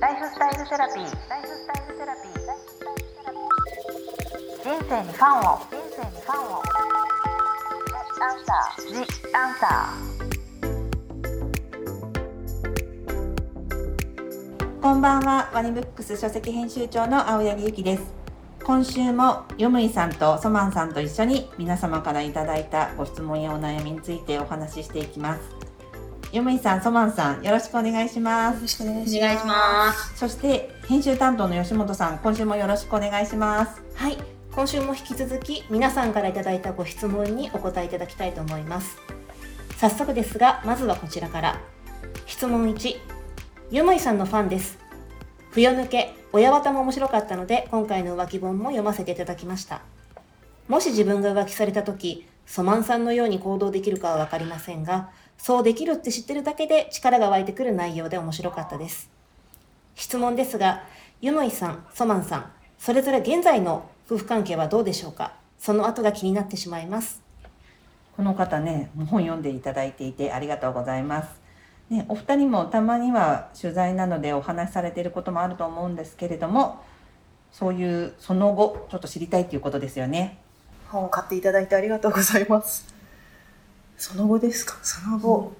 ライフスタイルセラピー。ライフスタイルセラピー。人生にファンを。人生にファンを。アンサー。ジアンサこんばんは、ワニブックス書籍編集長の青柳ゆきです。今週もヨムイさんとソマンさんと一緒に皆様からいただいたご質問やお悩みについてお話ししていきます。ヨムイさん、ソマンさん、よろしくお願いします。よろしくお願いします。そして編集担当の吉本さん、今週もよろしくお願いします。はい、今週も引き続き皆さんからいただいたご質問にお答えいただきたいと思います。早速ですが、まずはこちらから。質問1、ゆむいさんのファンです。冬抜け、親綿も面白かったので、今回の浮気本も読ませていただきました。もし自分が浮気された時、ソマンさんのように行動できるかはわかりませんが、そうできるって知ってるだけで力が湧いてくる内容で面白かったです。質問ですが、ゆむいさん、ソマンさん、それぞれ現在の夫婦関係はどうでしょうか？その後が気になってしまいます。この方ね、本読んでいただいていてありがとうございます。ね、お二人もたまには取材などでお話しされていることもあると思うんですけれども、そういうその後、ちょっと知りたいということですよね。本を買っていただいてありがとうございます。その後ですか？その後。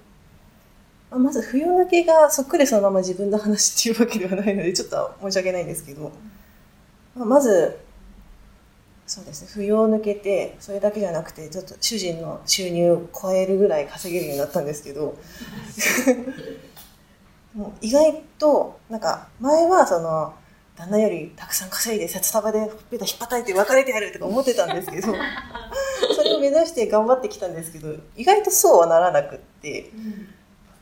まあまず、冬抜けがそっくりそのまま自分の話っていうわけではないので、ちょっと申し訳ないんですけど、まあまず、そうですね、冬を抜けて、それだけじゃなくて、ちょっと主人の収入を超えるぐらい稼げるようになったんですけど、もう意外と、なんか、前はその、旦那よりたくさん稼いで札束でほっぺた引っ叩いて別れてやるとか思ってたんですけど。れを目指して頑張ってきたんですけど意外とそうはならなくって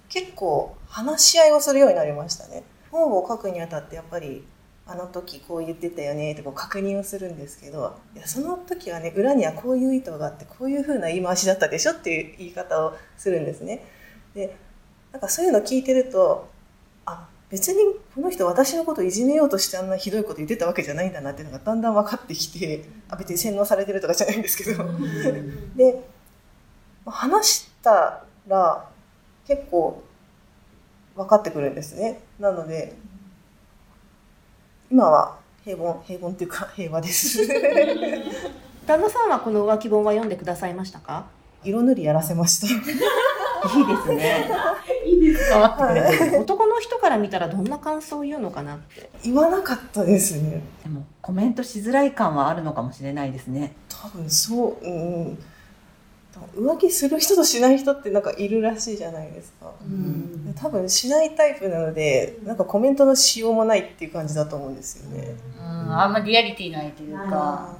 結構話し合いをするようになりましたね。本を書くにあたってやっぱりあの時こう言ってたよねとか確認をするんですけどいやその時はね裏にはこういう意図があってこういう風な言い回しだったでしょっていう言い方をするんですね。でなんかそういうの聞いてると別にこの人私のことをいじめようとしてあんなひどいこと言ってたわけじゃないんだなっていうのがだんだん分かってきてあ別に洗脳されてるとかじゃないんですけど。で話したら結構分かってくるんですね。なので今は平凡平凡っていうか平和です。旦那さんはこの浮気本は読んでくださいましたか？色塗りやらせましたいいですね。いいですかはい。男の人から見たらどんな感想を言うのかなって。言わなかったですね。でもコメントしづらい感はあるのかもしれないですね。多分そううん。浮気する人としない人ってなんかいるらしいじゃないですか。うん。多分しないタイプなのでなんかコメントのしようもないっていう感じだと思うんですよね、あんまリアリティないというか。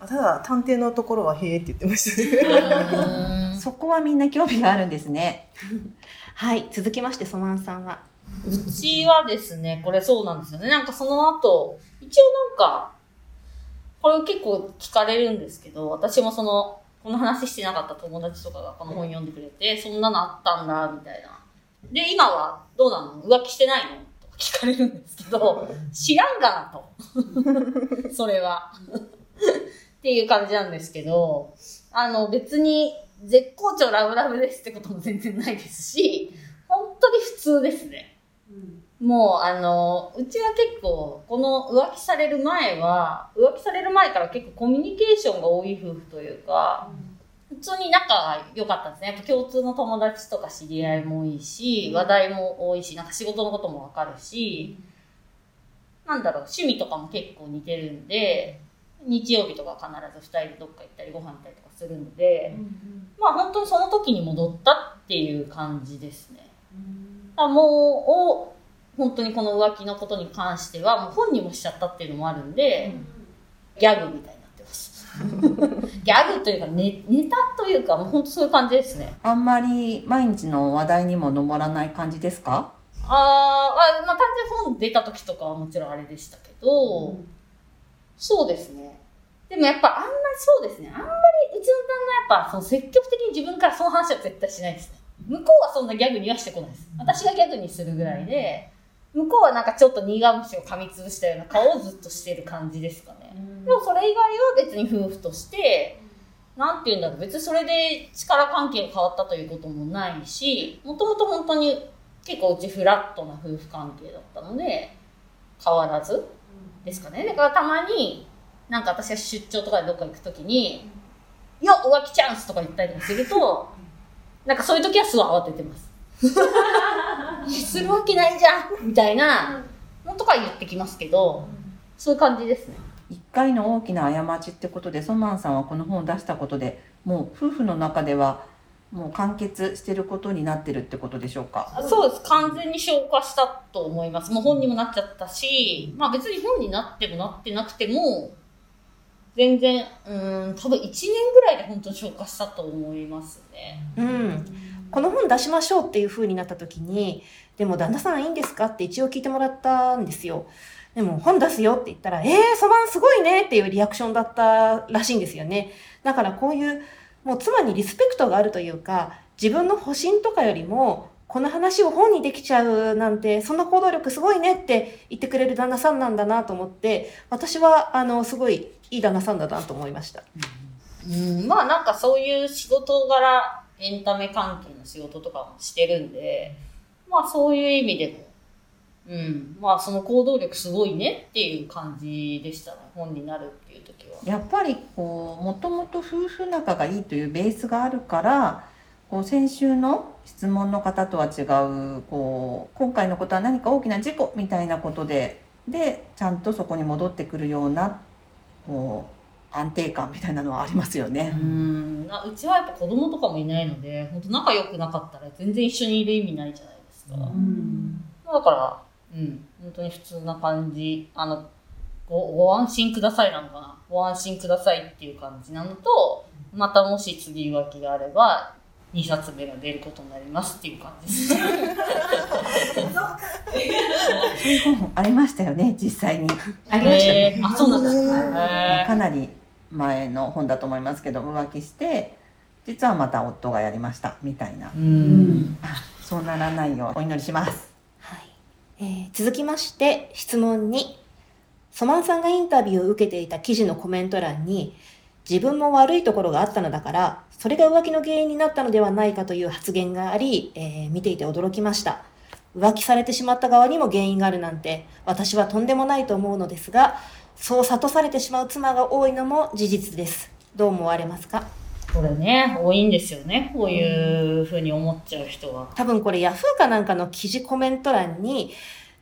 あただ探偵のところは「へえ」って言ってましたね。うんそこはみんな興味があるんですね。はい、続きましてソマンさんは。うちはですね、これそうなんですよね。なんかその後、一応なんか、これ結構聞かれるんですけど、私もその、この話してなかった友達とかがこの本読んでくれて、そんなのあったんだ、みたいな。で、今はどうなの？浮気してないの？とか聞かれるんですけど、知らんがなと。それは。っていう感じなんですけど、あの別に絶好調ラブラブですってことも全然ないですし、本当に普通ですね。うんもう、あの、うちは結構、この浮気される前は、浮気される前から結構コミュニケーションが多い夫婦というか、普通に仲が良かったんですね。やっぱ共通の友達とか知り合いも多いし、話題も多いし、なんか仕事のこともわかるし、なんだろう、趣味とかも結構似てるんで、日曜日とか必ず二人でどっか行ったりご飯行ったりとかするので、まあ本当にその時に戻ったっていう感じですね。だからもう、お本当にこの浮気のことに関しては、もう本にもしちゃったっていうのもあるんで、ギャグみたいになってます。ギャグというかネ、ネタというか、もう本当そういう感じですね。あんまり毎日の話題にも上らない感じですか？あーあ、まあ単純に本出た時とかはもちろんあれでしたけど、そうですね。でもやっぱあんまりそうですね。あんまりうちの旦那やっぱその積極的に自分からその話は絶対しないですね。向こうはそんなギャグにはしてこないです。私がギャグにするぐらいで、向こうはなんかちょっと苦虫を噛みつぶしたような顔をずっとしてる感じですかね。でもそれ以外は別に夫婦として、なんて言うんだろう、別にそれで力関係が変わったということもないし、もともと本当に結構うちフラットな夫婦関係だったので、変わらずですかね。だからたまに、なんか私が出張とかでどっか行くときに、よっ浮気チャンスとか言ったりもすると、なんかそういう時はすごい慌ててます。するわけないじゃんみたいなのとか言ってきますけど、そういう感じですね。一回の大きな過ちってことでソマンさんはこの本を出したことでもう夫婦の中ではもう完結してることになってるってことでしょうか？そうです。完全に消化したと思います。もう本にもなっちゃったし、まあ別に本になってもなってなくても、全然、うん、多分1年ぐらいで本当に消化したと思いますね。うん、この本出しましょうっていう風になった時にでも旦那さんいいんですか？って一応聞いてもらったんですよでも本出すよって言ったら「えー、そばんすごいね」っていうリアクションだったらしいんですよねだからこういうもう妻にリスペクトがあるというか自分の保身とかよりもこの話を本にできちゃうなんてそんな行動力すごいねって言ってくれる旦那さんなんだなと思って私はあのすごいいい旦那さんだなと思いました。うん、まあなんかそういう仕事柄、エンタメ関係の仕事とかもしてるんで、まあそういう意味でも、うん、まあその行動力すごいねっていう感じでしたね、本になるっていう時は。やっぱりこうもともと夫婦仲がいいというベースがあるからこう先週の質問の方とは違うこう今回のことは何か大きな事故みたいなことででちゃんとそこに戻ってくるようなこう安定感みたいなのはありますよね。うん、なうちはやっぱ子供とかもいないので、本当仲良くなかったら全然一緒にいる意味ないじゃないですか。だから、うん、本当に普通な感じ。あの、ごご安心くださいなのかな？ご安心くださいっていう感じなのと、またもし次浮気があれば、2冊目が出ることになりますっていう感じです。そういう本ありましたよね実際に。ありましたね、えーあ、そうなんですへか。かなり前の本だと思いますけど浮気して実はまた夫がやりましたみたいなうん。あそうならないようお祈りします。はいえー続きまして質問にソマンさんがインタビューを受けていた記事のコメント欄に自分も悪いところがあったのだからそれが浮気の原因になったのではないかという発言があり、えー見ていて驚きました浮気されてしまった側にも原因があるなんて私はとんでもないと思うのですがそう諭されてしまう妻が多いのも事実ですどう思われますか？これね、多いんですよね。こういうふうに思っちゃう人は。多分これヤフーかなんかの記事コメント欄に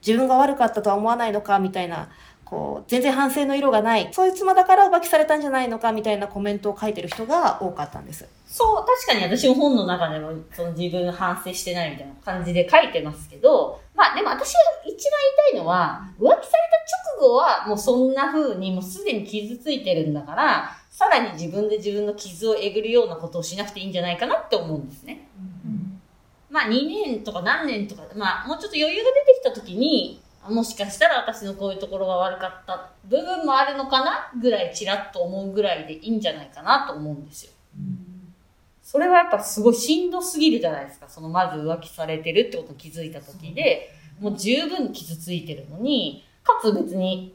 自分が悪かったとは思わないのかみたいなこう全然反省の色がないそういう妻だから浮気されたんじゃないのかみたいなコメントを書いてる人が多かったんですそう、確かに私も本の中でもその自分反省してないみたいな感じで書いてますけど、まあでも私が一番言いたいのは、浮気された直後はもうそんな風にもうすでに傷ついてるんだから、さらに自分で自分の傷をえぐるようなことをしなくていいんじゃないかなって思うんですね。まあ2年とか何年とか、まあもうちょっと余裕が出てきた時に、もしかしたら私のこういうところが悪かった部分もあるのかな？ぐらいちらっと思うぐらいでいいんじゃないかなと思うんですよ。それはやっぱすごいしんどすぎるじゃないですか。そのまず浮気されてるってことに気づいた時で、もう十分傷ついてるのに、かつ別に、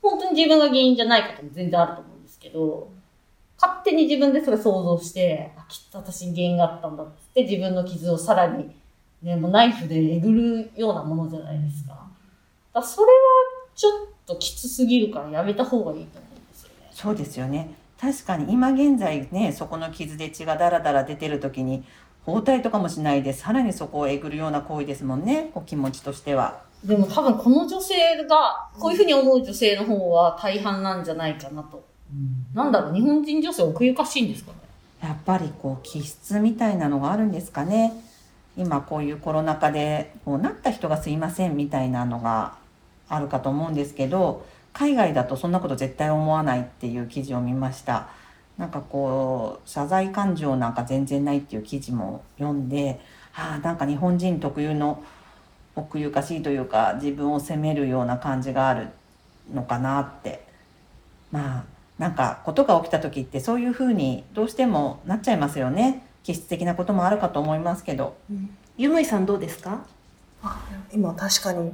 本当に自分が原因じゃないことも全然あると思うんですけど、勝手に自分でそれ想像して、あ、きっと私に原因があったんだっつって自分の傷をさらに、ね、もうナイフでえぐるようなものじゃないですか。だそれはちょっときつすぎるからやめた方がいいと思うんですよね。そうですよね確かに今現在ねそこの傷で血がダラダラ出てる時に包帯とかもしないでさらにそこをえぐるような行為ですもんねお気持ちとしては。でも多分この女性が、こういうふうに思う女性の方は大半なんじゃないかなと。なんだろう、日本人女性奥ゆかしいんですかね。やっぱりこう気質みたいなのがあるんですかね今こういうコロナ禍でこうなった人がすいませんみたいなのがあるかと思うんですけど海外だとそんなこと絶対思わないっていう記事を見ました。なんかこう謝罪感情なんか全然ないっていう記事も読んでああなんか日本人特有の奥ゆかしいというか自分を責めるような感じがあるのかなって。まあなんかことが起きた時ってそういうふうにどうしてもなっちゃいますよね。気質的なこともあるかと思いますけど。ゆむいさんどうですか？今確かに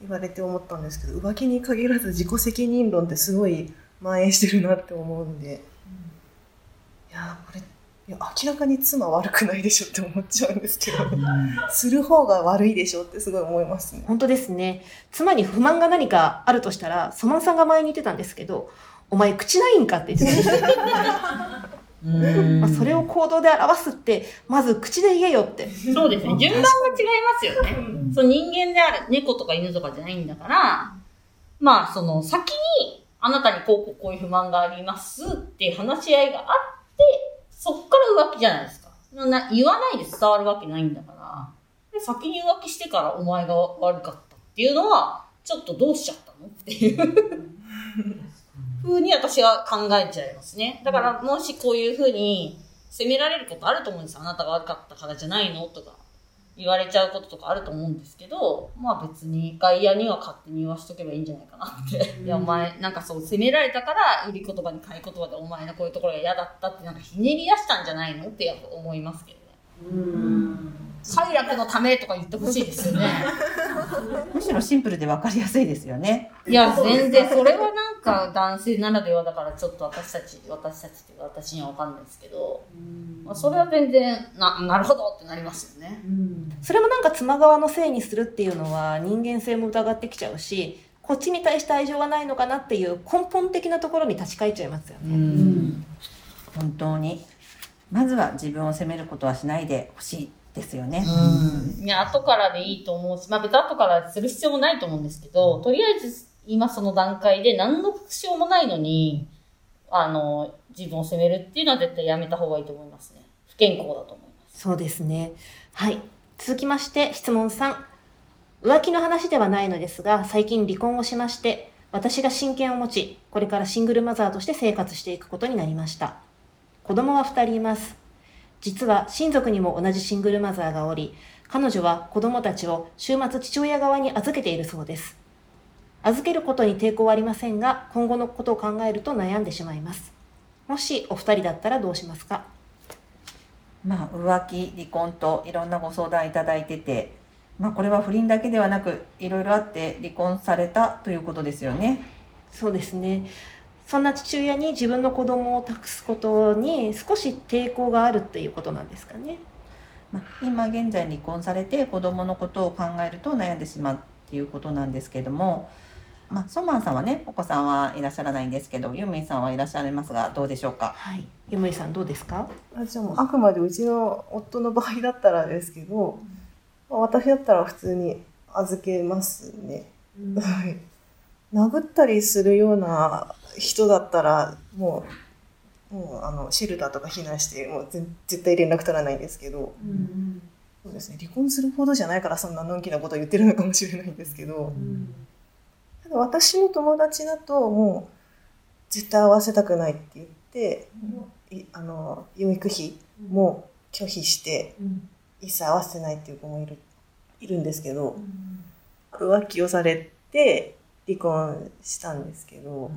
言われて思ったんですけど浮気に限らず自己責任論ってすごい蔓延してるなって思うんで、いやーこれいや明らかに妻悪くないでしょって思っちゃうんですけど、する方が悪いでしょってすごい思いますね。本当ですね。妻に不満が何かあるとしたら、ソマンさんが前に言ってたんですけど、お前口ないんかって言ってたんです まあ、それを行動で表すって、まず口で言えよって。そうですね。順番が違いますよね。そう人間である、猫とか犬とかじゃないんだから、まあ、その、先に、あなたにこうこういう不満がありますっていう話し合いがあって、そっから浮気じゃないですか。な言わないで伝わるわけないんだから、で先に浮気してからお前が悪かったっていうのは、ちょっとどうしちゃったのっていう風に私は考えちゃいますね。だから、もしこういう風に責められることあると思うんですよ。あなたが悪かったからじゃないのとか。言われちゃうこととかあると思うんですけど、まあ別に外野には勝手に言わしとけばいいんじゃないかなって。いや、お前、なんかそう、責められたから、売り言葉に買い言葉でお前のこういうところが嫌だったってなんかひねり出したんじゃないのってやっぱ思いますけどね。快楽のためとか言ってほしいですよね。むしろシンプルで分かりやすいですよね。いや、全然、それはなんか男性ならではだからちょっと私たち、私たちっていうか私にはわかんないですけど、まあ、それは全然、な、なるほどってなりますよね。それもなんか妻側のせいにするっていうのは人間性も疑ってきちゃうし、こっちに対して愛情がないのかなっていう根本的なところに立ち返っちゃいますよね。本当に。まずは自分を責めることはしないでほしいですよね。いや、後からでいいと思うし、まあ別に後からする必要もないと思うんですけど、とりあえず今その段階で何の復習もないのに、あの、自分を責めるっていうのは絶対やめた方がいいと思いますね。不健康だと思います。そうですね。はい。続きまして質問3。浮気の話ではないのですが、最近離婚をしまして、私が親権を持ち、これからシングルマザーとして生活していくことになりました。子供は2人います。実は親族にも同じシングルマザーがおり、彼女は子供たちを週末父親側に預けているそうです。預けることに抵抗はありませんが、今後のことを考えると悩んでしまいます。もしお二人だったらどうしますか？まあ、浮気、離婚といろんなご相談いただいてて、まあ、これは不倫だけではなく、いろいろあって離婚されたということですよね。そうですね。そんな父親に自分の子供を託すことに少し抵抗があるっていうことなんですかね。まあ、今現在離婚されて子供のことを考えると悩んでしまうっていうことなんですけども、まあ、ソマンさんはね、お子さんはいらっしゃらないんですけど、ユーミンさんはいらっしゃいますが、どうでしょうか？はい。ゆむりさんどうですか？あじゃあもうあくまでうちの夫の場合だったらですけど、まあ私だったら普通に預けますね。はい。殴ったりするような人だったら、もう、もうあのシェルターとか避難して、もうぜ絶対連絡取らないんですけど、そうですね、離婚するほどじゃないからそんなのんきなこと言ってるのかもしれないんですけど、ただ私の友達だともう絶対会わせたくないって言って、いあの養育費も拒否して一切会わせないっていう子もいるいるんですけど、浮気をされて離婚したんですけど、も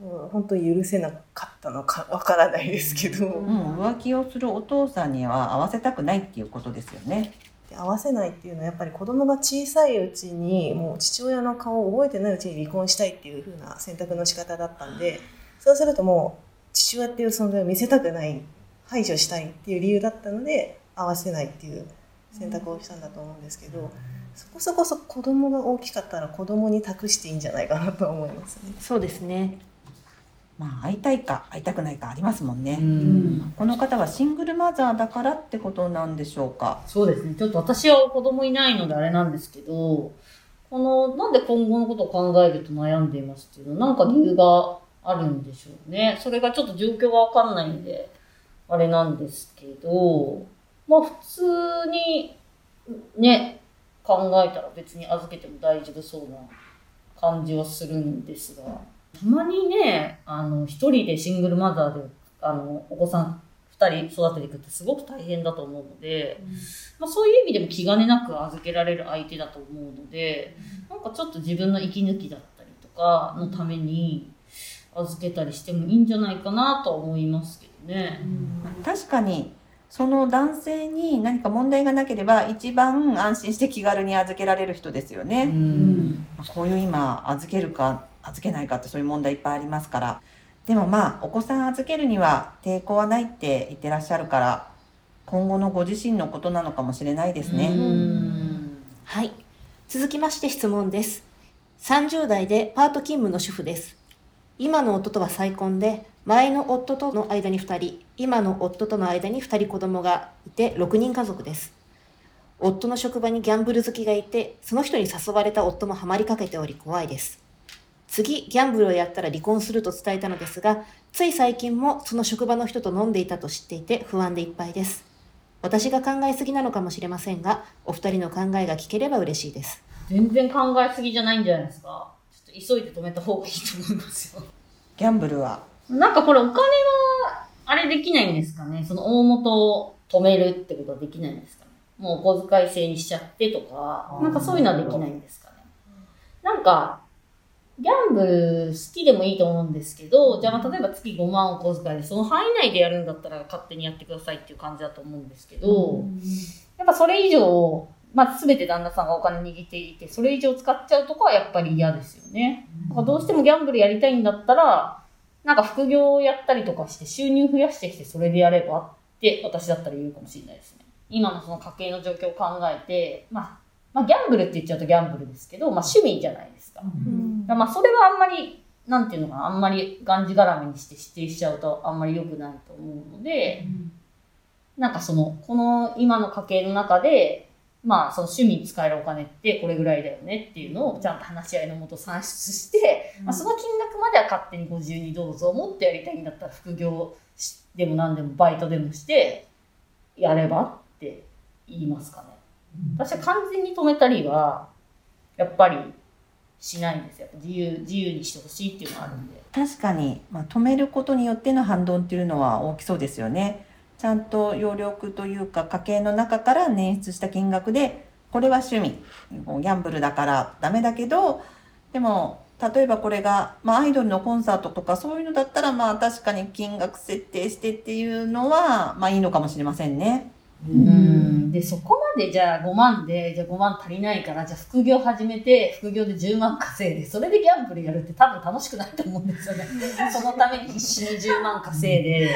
う本当に許せなかったのかわからないですけど、うん、浮気をするお父さんには会わせたくないっていうことですよね。で合わせないっていうのはやっぱり子供が小さいうちにもう父親の顔を覚えてないうちに離婚したいっていう風な選択の仕方だったんでそうするともう父親っていう存在を見せたくない排除したいっていう理由だったので合わせないっていう選択をしたんだと思うんですけどそこそこそ子供が大きかったら子供に託していいんじゃないかなと思いますね。そうですね。まあ、会いたいか会いたくないかありますもんね。ん。この方はシングルマザーだからってことなんでしょうか？そうですね。ちょっと私は子供いないのであれなんですけど、この、なんで今後のことを考えると悩んでいますっていうのは、なんか理由があるんでしょうね。それがちょっと状況がわかんないんで、あれなんですけど、まあ普通に、ね、考えたら別に預けても大丈夫そうな感じはするんですが、たまにね、あの、一人でシングルマザーで、あの、お子さん二人育てていくってすごく大変だと思うので、まあそういう意味でも気兼ねなく預けられる相手だと思うので、なんかちょっと自分の息抜きだったりとかのために預けたりしてもいいんじゃないかなとは思いますけどね。確かにその男性に何か問題がなければ一番安心して気軽に預けられる人ですよね。うん。こういう今預けるか預けないかってそういう問題いっぱいありますから。でもまあお子さん預けるには抵抗はないって言ってらっしゃるから今後のご自身のことなのかもしれないですね。はい。続きまして質問です。30代でパート勤務の主婦です。今の夫とは再婚で、前の夫との間に2人、今の夫との間に2人子供がいて6人家族です。夫の職場にギャンブル好きがいて、その人に誘われた夫もハマりかけており怖いです。次、ギャンブルをやったら離婚すると伝えたのですが、つい最近もその職場の人と飲んでいたと知っていて不安でいっぱいです。私が考えすぎなのかもしれませんが、お二人の考えが聞ければ嬉しいです。全然考えすぎじゃないんじゃないですか？急いで止めた方がいいと思いますよ。ギャンブルは？なんかこれお金は、あれできないんですかね？その大元を止めるってことはできないんですかね？もうお小遣い制にしちゃってとか、なんかそういうのはできないんですかね？なんか、ギャンブル好きでもいいと思うんですけど、じゃあ例えば月5万お小遣いで、その範囲内でやるんだったら勝手にやってくださいっていう感じだと思うんですけど、やっぱそれ以上、まあ全て旦那さんがお金握っていて、それ以上使っちゃうとこはやっぱり嫌ですよね。だからどうしてもギャンブルやりたいんだったら、なんか副業をやったりとかして収入増やしてきてそれでやればって私だったら言うかもしれないですね。今のその家計の状況を考えて、まあ、まあギャンブルって言っちゃうとギャンブルですけど、まあ趣味じゃないですか。だからまあそれはあんまり、なんていうのかな、あんまりがんじがらめにして指定しちゃうとあんまり良くないと思うので、なんかその、この今の家計の中で、まあその趣味に使えるお金ってこれぐらいだよねっていうのをちゃんと話し合いのもと算出して、まあ、その金額までは勝手にご自由にどうぞもっとやりたいんだったら副業しでも何でもバイトでもしてやればって言いますかね。私は完全に止めたりはやっぱりしないんですよ。自由自由にしてほしいっていうのがあるんで。確かに、まあ、止めることによっての反動っていうのは大きそうですよね。ちゃんと要力というか家計の中から捻出した金額でこれは趣味ギャンブルだからダメだけどでも例えばこれが、まあ、アイドルのコンサートとかそういうのだったらまあ確かに金額設定してっていうのはまあいいのかもしれませんね。うんで、そこまでじゃあ5万で、じゃあ5万足りないから、じゃあ副業始めて、副業で10万稼いで、それでギャンブルやるって多分楽しくないと思うんですよね。そのために必死に10万稼いで、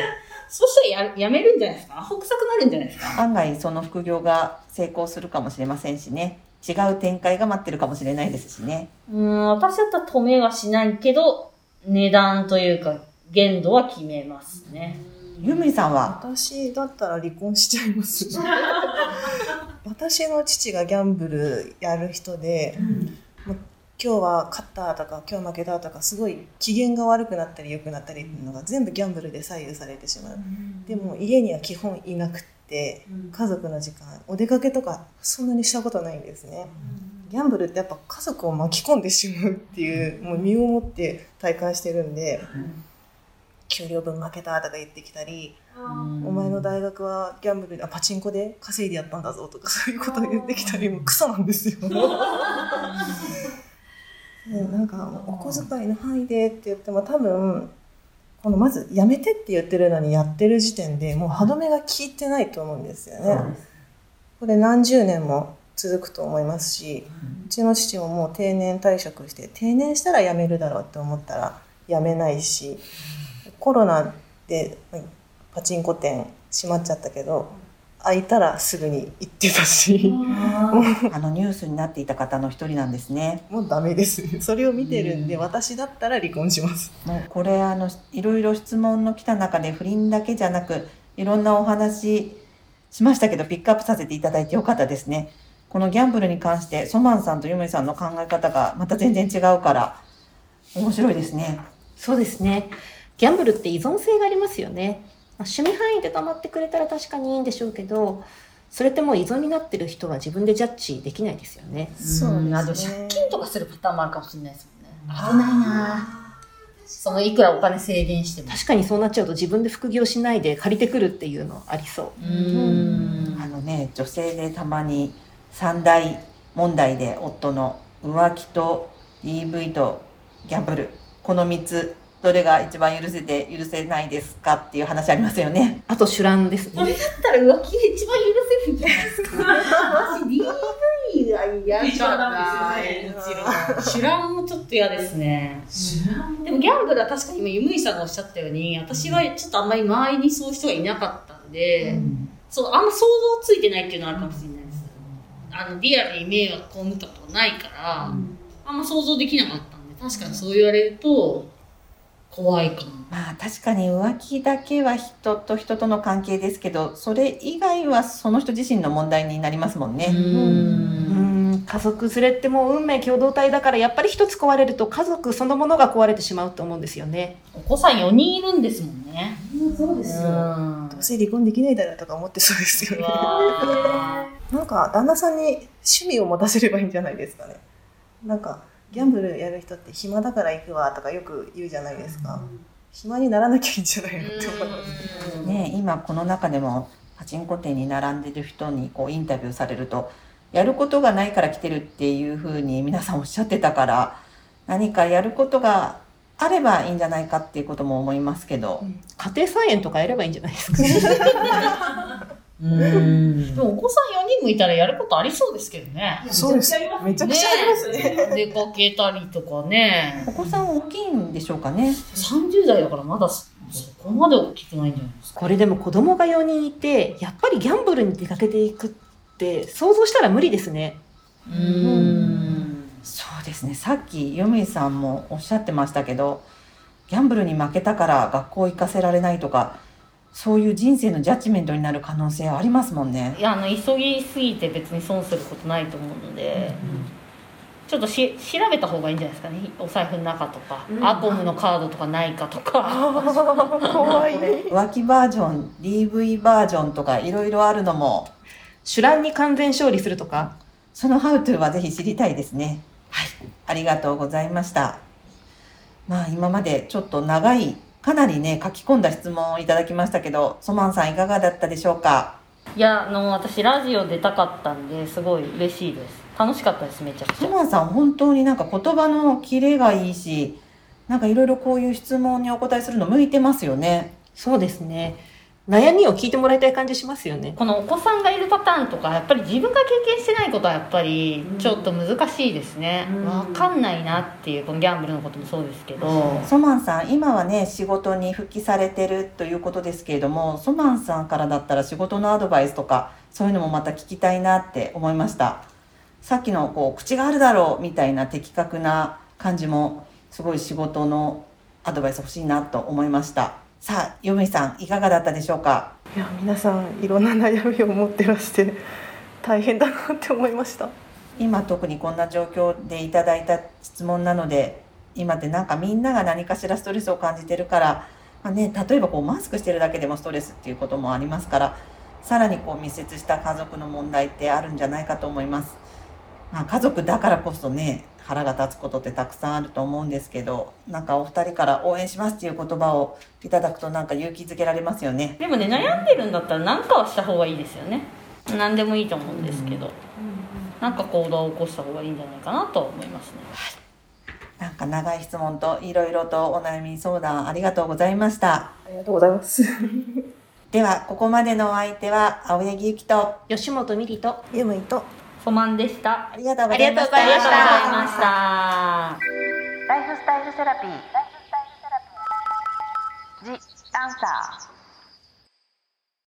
そしたらややめるんじゃないですか？アホ臭くなるんじゃないですか？案外その副業が成功するかもしれませんしね違う展開が待ってるかもしれないですしね。うん、私だったら止めはしないけど、値段というか、限度は決めますね。ユミさんは？私だったら離婚しちゃいます。私の父がギャンブルやる人で、もう今日は勝ったとか今日負けたとかすごい機嫌が悪くなったり良くなったりっていうのが全部ギャンブルで左右されてしまう。でも家には基本いなくって家族の時間お出かけとかそんなにしたことないんですね。ギャンブルってやっぱ家族を巻き込んでしまうっていうもう身をもって体感してるんで、給料分負けたとか言ってきたり、お前の大学はギャンブルであパチンコで稼いでやったんだぞとかそういうことを言ってきたりもうクソなんですよ。ねなんかお小遣いの範囲でって言っても多分このまずやめてって言ってるのにやってる時点でもう歯止めが効いてないと思うんですよね。これ何十年も続くと思いますし、うちの父ももう定年退職して定年したら辞めるだろうって思ったら辞めないしコロナでパチンコ店閉まっちゃったけど開いたらすぐに行ってたしあのニュースになっていた方の一人なんですね。もうダメですそれを見てるんで私だったら離婚しますもうこれあのいろいろ質問の来た中で不倫だけじゃなくいろんなお話しましたけどピックアップさせていただいてよかったですね。このギャンブルに関してソマンさんとユメさんの考え方がまた全然違うから面白いですね。そうですね。ギャンブルって依存性がありますよね。まあ趣味範囲で溜まってくれたら確かにいいんでしょうけど、それってもう依存になってる人は自分でジャッジできないですよね。うんあと借金とかするパターンもあるかもしれないですもんね。危ないなそのいくらお金制限しても。確かにそうなっちゃうと自分で副業しないで借りてくるっていうのありそう。うんあのね女性でたまに三大問題で夫の浮気と DV とギャンブルこの3つどれが一番許せて許せないですかっていう話ありますよね。あと酒乱ですね。それだったら浮気が一番許せるんじゃないですか？私 DV いやいや一番ダメですよね、もちろん。シュランもちょっと嫌ですね。でもギャンブルは確かに今、ユムイさんがおっしゃったように、私はちょっとあんまり周りにそういう人がいなかったんで、そう、あんま想像ついてないっていうのはあるかもしれないです。あの、リアルに迷惑被ったことがないから、あんま想像できなかったんで、確かにそう言われると、怖いかも。まあ確かに浮気だけは人と人との関係ですけどそれ以外はその人自身の問題になりますもんね。うん家族連れってもう運命共同体だからやっぱり一つ壊れると家族そのものが壊れてしまうと思うんですよねお子さん4人いるんですもんね。そうですうんどうせ離婚できないだろうとか思ってそうですようね。わなんか旦那さんに趣味を持たせればいいんじゃないですかね。なんかギャンブルやる人って暇だから行くわとかよく言うじゃないですか。暇にならなきゃいいんじゃないのって思います。ーね今この中でもパチンコ店に並んでる人にこうインタビューされるとやることがないから来てるっていうふうに皆さんおっしゃってたから何かやることがあればいいんじゃないかっていうことも思いますけど、家庭菜園とかやればいいんじゃないですかうん。でもお子さん4人もいたらやることありそうですけどね。そうです。めちゃくちゃありますね。出かけたりとかねお。子さん大きいんでしょうかね。30代だからまだそそこまで大きくないんじゃないですか。これでも子供が4人いてやっぱりギャンブルに出かけていくって想像したら無理ですねうん。そうですねさっきヨミさんもおっしゃってましたけどギャンブルに負けたから学校行かせられないとかそういう人生のジャッジメントになる可能性ありますもんねい。や、あの、急ぎすぎて別に損することないと思うので、ちょっとし調べた方がいいんじゃないですかね？お財布の中とか、アコムのカードとかないかとか。怖いね。浮気バージョン DV バージョンとかいろいろあるのも手乱に完全勝利するとかそのハウトゥーはぜひ知りたいですね。はい、ありがとうございました。まあ今までちょっと長い、かなりね、書き込んだ質問をいただきましたけど、ソマンさんいかがだったでしょうか？いや、あの、私ラジオ出たかったんで、すごい嬉しいです。楽しかったです、めちゃくちゃ。ソマンさん本当になんか言葉のキレがいいし、なんかいろいろこういう質問にお答えするの向いてますよね。そうですね悩みを聞いてもらいたい感じしますよね。このお子さんがいるパターンとかやっぱり自分が経験してないことはやっぱりちょっと難しいですね、うん。わかんないなっていうこのギャンブルのこともそうですけど、ソマンさん、今はね、仕事に復帰されてるということですけれども、ソマンさんからだったら仕事のアドバイスとか、そういうのもまた聞きたいなって思いました。さっきのこう、口があるだろうみたいな的確な感じも、すごい仕事のアドバイス欲しいなと思いました。さあ、よみさん、いかがだったでしょうか？いや皆さんいろんな悩みを持ってらして大変だなって思いました。今特にこんな状況でいただいた質問なので今ってなんかみんなが何かしらストレスを感じてるから、まあね、例えばこうマスクしてるだけでもストレスっていうこともありますからさらにこう密接した家族の問題ってあるんじゃないかと思います。まあ、家族だからこそね腹が立つことってたくさんあると思うんですけどなんかお二人から応援しますっていう言葉をいただくとなんか勇気づけられますよね。でもね悩んでるんだったら何かはした方がいいですよね何でもいいと思うんですけど、なんか行動を起こした方がいいんじゃないかなとは思いますねなんか長い質問といろいろとお悩み相談ありがとうございました。ありがとうございます。では、ここまでのお相手は、青柳ゆきと、あ吉本美里とゆむいとソマンでしたりがとうございました。ありがとうございましたありがとうございましたライフスタイルセラピー。ジ・アンサー。